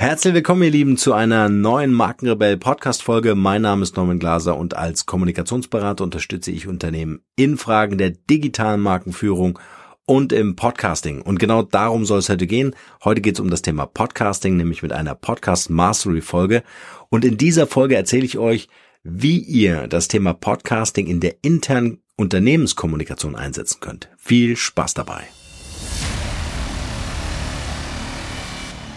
Herzlich willkommen, ihr Lieben, zu einer neuen Markenrebell Podcast Folge. Mein Name ist Norman Glaser und als Kommunikationsberater unterstütze ich Unternehmen in Fragen der digitalen Markenführung und im Podcasting. Und genau darum soll es heute gehen. Heute geht es um das Thema Podcasting, nämlich mit einer Podcast Mastery Folge. Und in dieser Folge erzähle ich euch, wie ihr das Thema Podcasting in der internen Unternehmenskommunikation einsetzen könnt. Viel Spaß dabei.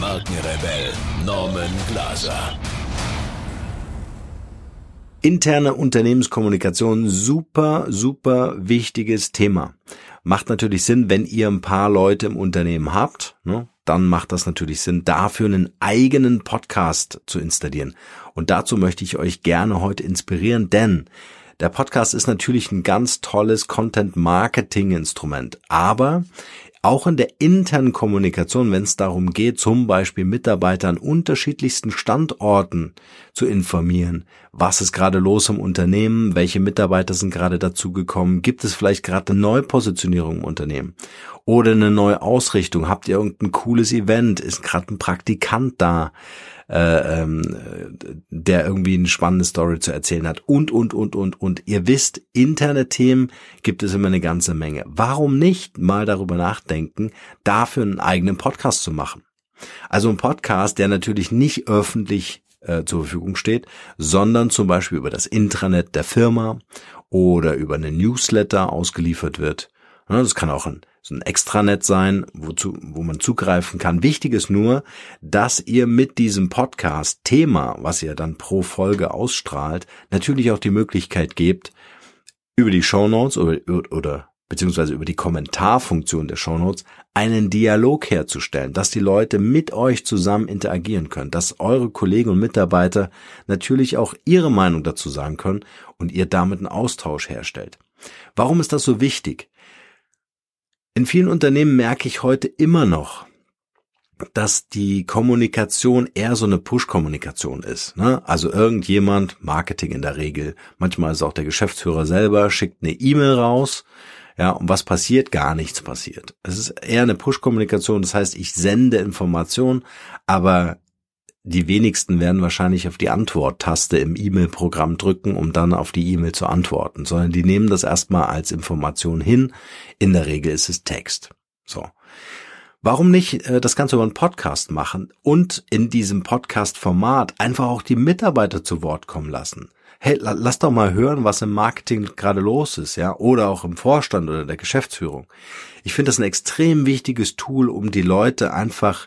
Markenrebell Norman Glaser. Interne Unternehmenskommunikation, super, super wichtiges Thema. Macht natürlich Sinn, wenn ihr ein paar Leute im Unternehmen habt, ne, dann macht das natürlich Sinn, dafür einen eigenen Podcast zu installieren. Und dazu möchte ich euch gerne heute inspirieren, denn der Podcast ist natürlich ein ganz tolles Content-Marketing-Instrument, aber auch in der internen Kommunikation, wenn es darum geht, zum Beispiel Mitarbeiter an unterschiedlichsten Standorten zu informieren, was ist gerade los im Unternehmen, welche Mitarbeiter sind gerade dazugekommen, gibt es vielleicht gerade eine Neupositionierung im Unternehmen? Oder eine neue Ausrichtung, habt ihr irgendein cooles Event, ist gerade ein Praktikant da, äh, ähm, der irgendwie eine spannende Story zu erzählen hat und, und, und, und, und. Ihr wisst, interne Themen gibt es immer eine ganze Menge. Warum nicht mal darüber nachdenken, dafür einen eigenen Podcast zu machen? Also ein Podcast, der natürlich nicht öffentlich äh, zur Verfügung steht, sondern zum Beispiel über das Intranet der Firma oder über eine Newsletter ausgeliefert wird. Das kann auch ein so ein Extranet sein, wozu, wo man zugreifen kann. Wichtig ist nur, dass ihr mit diesem Podcast Thema, was ihr dann pro Folge ausstrahlt, natürlich auch die Möglichkeit gebt, über die Shownotes oder, oder beziehungsweise über die Kommentarfunktion der Shownotes einen Dialog herzustellen, dass die Leute mit euch zusammen interagieren können, dass eure Kollegen und Mitarbeiter natürlich auch ihre Meinung dazu sagen können und ihr damit einen Austausch herstellt. Warum ist das so wichtig? In vielen Unternehmen merke ich heute immer noch, dass die Kommunikation eher so eine Push-Kommunikation ist. Ne? Also irgendjemand, Marketing in der Regel, manchmal ist auch der Geschäftsführer selber, schickt eine E-Mail raus, ja, und was passiert? Gar nichts passiert. Es ist eher eine Push-Kommunikation, das heißt, ich sende Informationen, aber die wenigsten werden wahrscheinlich auf die Antwort-Taste im E-Mail-Programm drücken, um dann auf die E-Mail zu antworten, sondern die nehmen das erstmal als Information hin. In der Regel ist es Text. So. Warum nicht äh, das Ganze über einen Podcast machen und in diesem Podcast-Format einfach auch die Mitarbeiter zu Wort kommen lassen? Hey, la lass doch mal hören, was im Marketing gerade los ist, ja, oder auch im Vorstand oder der Geschäftsführung. Ich finde das ein extrem wichtiges Tool, um die Leute einfach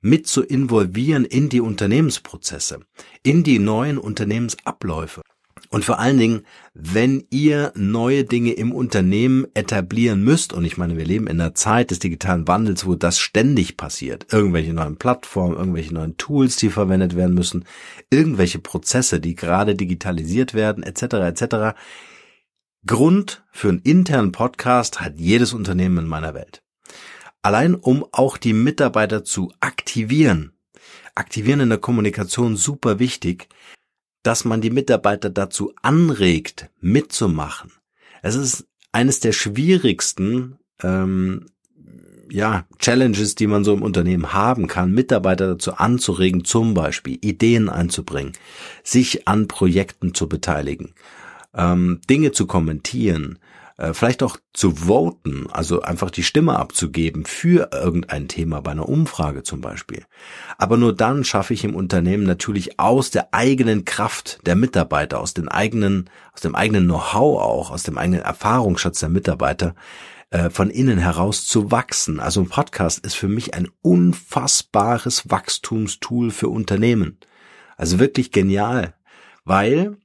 mit zu involvieren in die Unternehmensprozesse, in die neuen Unternehmensabläufe. Und vor allen Dingen, wenn ihr neue Dinge im Unternehmen etablieren müsst, und ich meine, wir leben in einer Zeit des digitalen Wandels, wo das ständig passiert, irgendwelche neuen Plattformen, irgendwelche neuen Tools, die verwendet werden müssen, irgendwelche Prozesse, die gerade digitalisiert werden, etc., etc. Grund für einen internen Podcast hat jedes Unternehmen in meiner Welt. Allein um auch die Mitarbeiter zu aktivieren. Aktivieren in der Kommunikation super wichtig, dass man die Mitarbeiter dazu anregt, mitzumachen. Es ist eines der schwierigsten ähm, ja, Challenges, die man so im Unternehmen haben kann, Mitarbeiter dazu anzuregen, zum Beispiel Ideen einzubringen, sich an Projekten zu beteiligen, ähm, Dinge zu kommentieren, äh, vielleicht auch zu voten, also einfach die Stimme abzugeben für irgendein Thema bei einer Umfrage zum Beispiel. Aber nur dann schaffe ich im Unternehmen natürlich aus der eigenen Kraft der Mitarbeiter, aus den eigenen, aus dem eigenen Know-how auch, aus dem eigenen Erfahrungsschatz der Mitarbeiter, äh, von innen heraus zu wachsen. Also ein Podcast ist für mich ein unfassbares Wachstumstool für Unternehmen. Also wirklich genial, weil,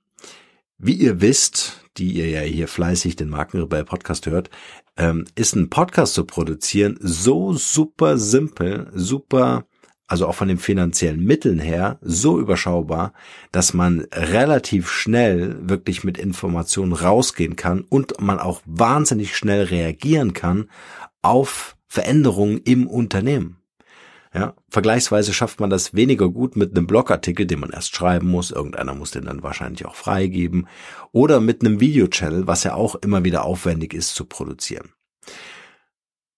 wie ihr wisst, die ihr ja hier fleißig den Markenrebell Podcast hört, ähm, ist ein Podcast zu produzieren so super simpel, super also auch von den finanziellen Mitteln her, so überschaubar, dass man relativ schnell wirklich mit Informationen rausgehen kann und man auch wahnsinnig schnell reagieren kann auf Veränderungen im Unternehmen. Ja, vergleichsweise schafft man das weniger gut mit einem Blogartikel, den man erst schreiben muss. Irgendeiner muss den dann wahrscheinlich auch freigeben. Oder mit einem Videochannel, was ja auch immer wieder aufwendig ist zu produzieren.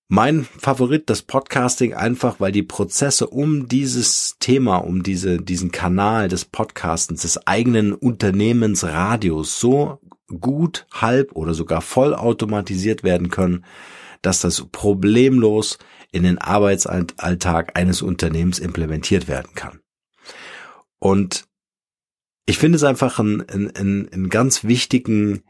Mein Favorit, das Podcasting, einfach weil die Prozesse um dieses Thema, um diese, diesen Kanal des Podcastens, des eigenen Unternehmensradios so gut, halb oder sogar voll automatisiert werden können, dass das problemlos in den Arbeitsalltag eines Unternehmens implementiert werden kann. Und ich finde es einfach einen, einen, einen ganz wichtigen,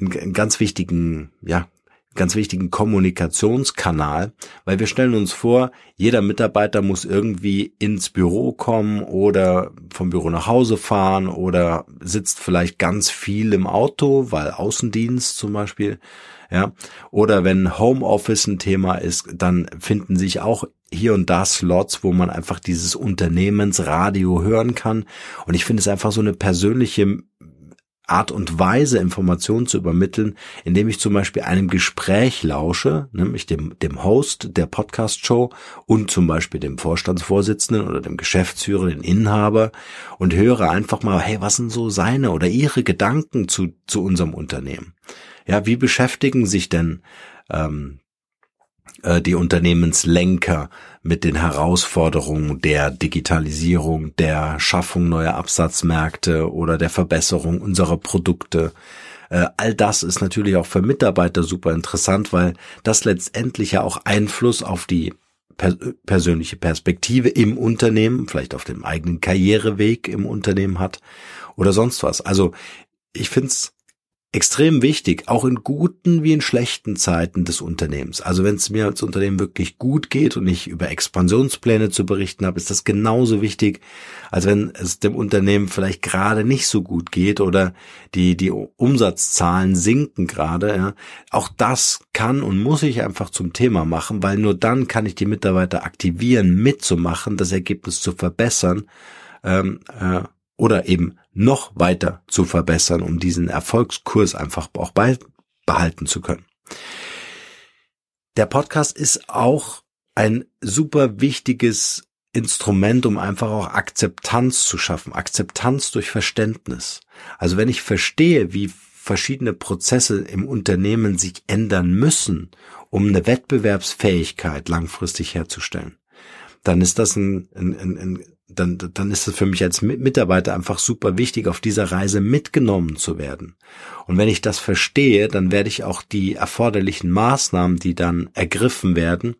einen ganz wichtigen, ja, ganz wichtigen Kommunikationskanal, weil wir stellen uns vor, jeder Mitarbeiter muss irgendwie ins Büro kommen oder vom Büro nach Hause fahren oder sitzt vielleicht ganz viel im Auto, weil Außendienst zum Beispiel ja. Oder wenn Homeoffice ein Thema ist, dann finden sich auch hier und da Slots, wo man einfach dieses Unternehmensradio hören kann. Und ich finde es einfach so eine persönliche Art und Weise, Informationen zu übermitteln, indem ich zum Beispiel einem Gespräch lausche, nämlich dem, dem Host der Podcast-Show und zum Beispiel dem Vorstandsvorsitzenden oder dem Geschäftsführer, den Inhaber und höre einfach mal, hey, was sind so seine oder ihre Gedanken zu, zu unserem Unternehmen? Ja, wie beschäftigen sich denn ähm, äh, die Unternehmenslenker mit den Herausforderungen der Digitalisierung, der Schaffung neuer Absatzmärkte oder der Verbesserung unserer Produkte? Äh, all das ist natürlich auch für Mitarbeiter super interessant, weil das letztendlich ja auch Einfluss auf die per persönliche Perspektive im Unternehmen, vielleicht auf dem eigenen Karriereweg im Unternehmen hat oder sonst was. Also ich find's extrem wichtig, auch in guten wie in schlechten Zeiten des Unternehmens. Also wenn es mir als Unternehmen wirklich gut geht und ich über Expansionspläne zu berichten habe, ist das genauso wichtig, als wenn es dem Unternehmen vielleicht gerade nicht so gut geht oder die, die Umsatzzahlen sinken gerade. Ja. Auch das kann und muss ich einfach zum Thema machen, weil nur dann kann ich die Mitarbeiter aktivieren, mitzumachen, das Ergebnis zu verbessern. Ähm, äh, oder eben noch weiter zu verbessern, um diesen Erfolgskurs einfach auch beibehalten zu können. Der Podcast ist auch ein super wichtiges Instrument, um einfach auch Akzeptanz zu schaffen. Akzeptanz durch Verständnis. Also wenn ich verstehe, wie verschiedene Prozesse im Unternehmen sich ändern müssen, um eine Wettbewerbsfähigkeit langfristig herzustellen, dann ist das ein, ein, ein, dann, dann ist es für mich als Mitarbeiter einfach super wichtig, auf dieser Reise mitgenommen zu werden. Und wenn ich das verstehe, dann werde ich auch die erforderlichen Maßnahmen, die dann ergriffen werden,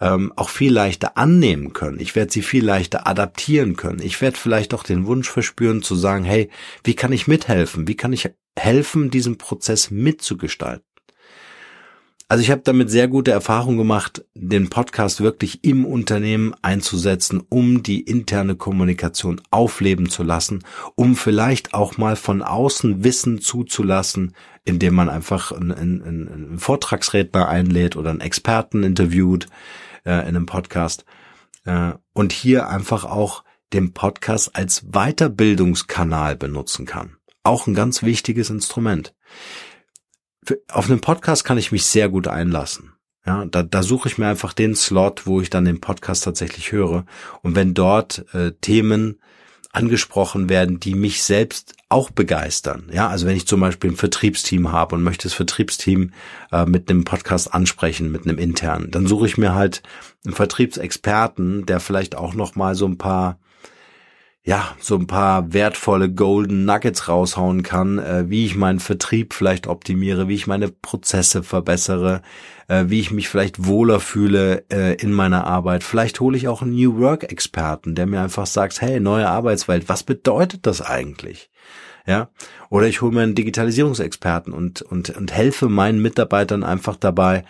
ähm, auch viel leichter annehmen können. Ich werde sie viel leichter adaptieren können. Ich werde vielleicht auch den Wunsch verspüren zu sagen, hey, wie kann ich mithelfen? Wie kann ich helfen, diesen Prozess mitzugestalten? Also ich habe damit sehr gute Erfahrungen gemacht, den Podcast wirklich im Unternehmen einzusetzen, um die interne Kommunikation aufleben zu lassen, um vielleicht auch mal von außen Wissen zuzulassen, indem man einfach einen, einen, einen Vortragsredner einlädt oder einen Experten interviewt äh, in einem Podcast. Äh, und hier einfach auch den Podcast als Weiterbildungskanal benutzen kann. Auch ein ganz wichtiges Instrument auf einen Podcast kann ich mich sehr gut einlassen. Ja, da, da suche ich mir einfach den Slot, wo ich dann den Podcast tatsächlich höre. Und wenn dort äh, Themen angesprochen werden, die mich selbst auch begeistern. Ja, also wenn ich zum Beispiel ein Vertriebsteam habe und möchte das Vertriebsteam äh, mit einem Podcast ansprechen, mit einem internen, dann suche ich mir halt einen Vertriebsexperten, der vielleicht auch noch mal so ein paar ja, so ein paar wertvolle Golden Nuggets raushauen kann, äh, wie ich meinen Vertrieb vielleicht optimiere, wie ich meine Prozesse verbessere, äh, wie ich mich vielleicht wohler fühle äh, in meiner Arbeit. Vielleicht hole ich auch einen New Work Experten, der mir einfach sagt, hey, neue Arbeitswelt, was bedeutet das eigentlich? Ja, oder ich hole mir einen Digitalisierungsexperten und, und, und helfe meinen Mitarbeitern einfach dabei,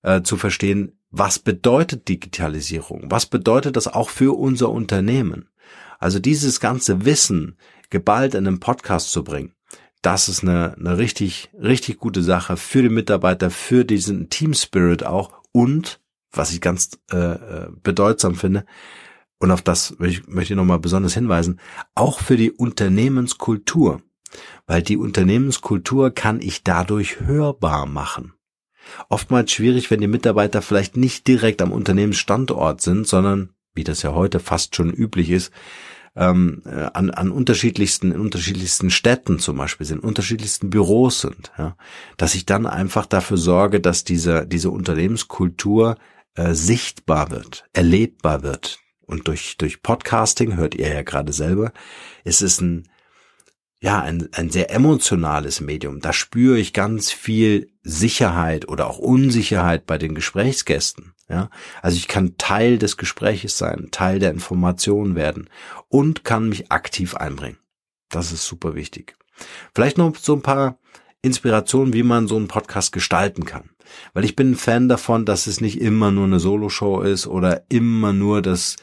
äh, zu verstehen, was bedeutet Digitalisierung? Was bedeutet das auch für unser Unternehmen? Also dieses ganze Wissen geballt in einen Podcast zu bringen, das ist eine, eine richtig, richtig gute Sache für die Mitarbeiter, für diesen Team Spirit auch und, was ich ganz äh, äh bedeutsam finde, und auf das möchte ich nochmal besonders hinweisen, auch für die Unternehmenskultur. Weil die Unternehmenskultur kann ich dadurch hörbar machen. Oftmals schwierig, wenn die Mitarbeiter vielleicht nicht direkt am Unternehmensstandort sind, sondern, wie das ja heute fast schon üblich ist, ähm, äh, an, an unterschiedlichsten, in unterschiedlichsten Städten zum Beispiel sind, unterschiedlichsten Büros sind, ja, dass ich dann einfach dafür sorge, dass diese, diese Unternehmenskultur äh, sichtbar wird, erlebbar wird. Und durch, durch Podcasting, hört ihr ja gerade selber, ist es ein, ja, ein, ein sehr emotionales Medium. Da spüre ich ganz viel Sicherheit oder auch Unsicherheit bei den Gesprächsgästen. Ja, also ich kann Teil des Gespräches sein, Teil der Information werden und kann mich aktiv einbringen. Das ist super wichtig. Vielleicht noch so ein paar Inspirationen, wie man so einen Podcast gestalten kann. Weil ich bin ein Fan davon, dass es nicht immer nur eine Solo-Show ist oder immer nur das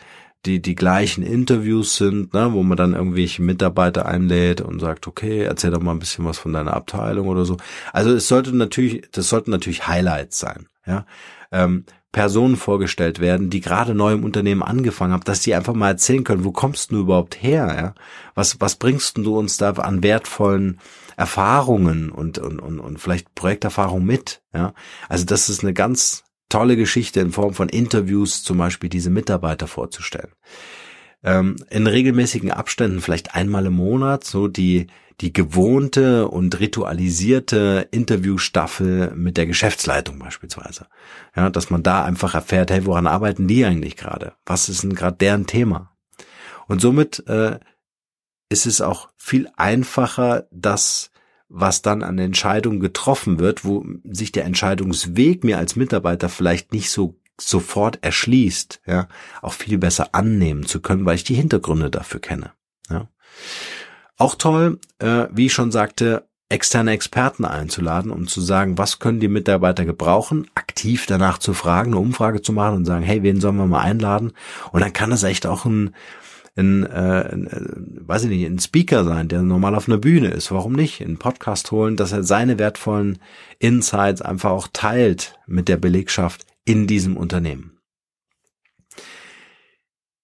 die die gleichen Interviews sind, ne, wo man dann irgendwelche Mitarbeiter einlädt und sagt, okay, erzähl doch mal ein bisschen was von deiner Abteilung oder so. Also es sollte natürlich, das sollten natürlich Highlights sein, ja. Ähm, Personen vorgestellt werden, die gerade neu im Unternehmen angefangen haben, dass die einfach mal erzählen können, wo kommst du überhaupt her, ja? Was, was bringst du uns da an wertvollen Erfahrungen und, und, und, und vielleicht Projekterfahrung mit, ja? Also das ist eine ganz tolle Geschichte in Form von Interviews zum Beispiel diese Mitarbeiter vorzustellen. Ähm, in regelmäßigen Abständen, vielleicht einmal im Monat, so die, die gewohnte und ritualisierte Interviewstaffel mit der Geschäftsleitung beispielsweise. Ja, dass man da einfach erfährt, hey, woran arbeiten die eigentlich gerade? Was ist denn gerade deren Thema? Und somit äh, ist es auch viel einfacher, dass was dann an Entscheidungen getroffen wird, wo sich der Entscheidungsweg mir als Mitarbeiter vielleicht nicht so sofort erschließt, ja, auch viel besser annehmen zu können, weil ich die Hintergründe dafür kenne. Ja. Auch toll, äh, wie ich schon sagte, externe Experten einzuladen, um zu sagen, was können die Mitarbeiter gebrauchen, aktiv danach zu fragen, eine Umfrage zu machen und sagen, hey, wen sollen wir mal einladen? Und dann kann es echt auch ein ein, äh, ein, äh, weiß ich nicht, ein Speaker sein, der normal auf einer Bühne ist. Warum nicht? Einen Podcast holen, dass er seine wertvollen Insights einfach auch teilt mit der Belegschaft in diesem Unternehmen.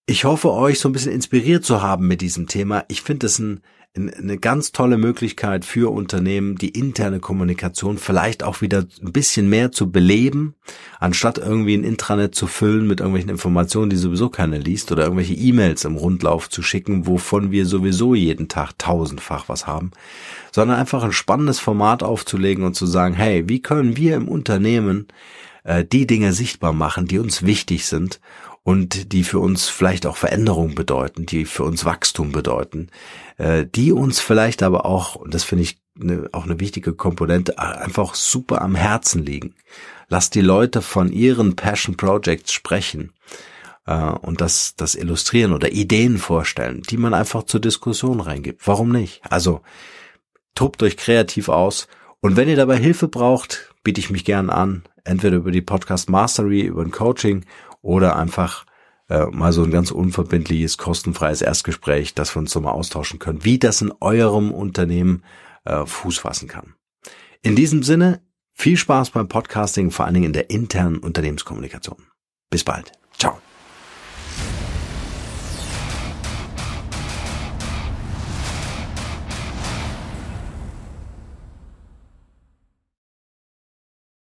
Ich hoffe, euch so ein bisschen inspiriert zu haben mit diesem Thema. Ich finde es ein eine ganz tolle Möglichkeit für Unternehmen, die interne Kommunikation vielleicht auch wieder ein bisschen mehr zu beleben, anstatt irgendwie ein Intranet zu füllen mit irgendwelchen Informationen, die sowieso keiner liest oder irgendwelche E-Mails im Rundlauf zu schicken, wovon wir sowieso jeden Tag tausendfach was haben, sondern einfach ein spannendes Format aufzulegen und zu sagen, hey, wie können wir im Unternehmen äh, die Dinge sichtbar machen, die uns wichtig sind und die für uns vielleicht auch Veränderung bedeuten, die für uns Wachstum bedeuten, äh, die uns vielleicht aber auch, und das finde ich eine, auch eine wichtige Komponente, einfach super am Herzen liegen. Lasst die Leute von ihren Passion Projects sprechen äh, und das, das illustrieren oder Ideen vorstellen, die man einfach zur Diskussion reingibt. Warum nicht? Also tobt euch kreativ aus und wenn ihr dabei Hilfe braucht, biete ich mich gern an, entweder über die Podcast Mastery, über ein Coaching oder einfach äh, mal so ein ganz unverbindliches, kostenfreies Erstgespräch, dass wir uns so mal austauschen können, wie das in eurem Unternehmen äh, Fuß fassen kann. In diesem Sinne, viel Spaß beim Podcasting, vor allen Dingen in der internen Unternehmenskommunikation. Bis bald. Ciao.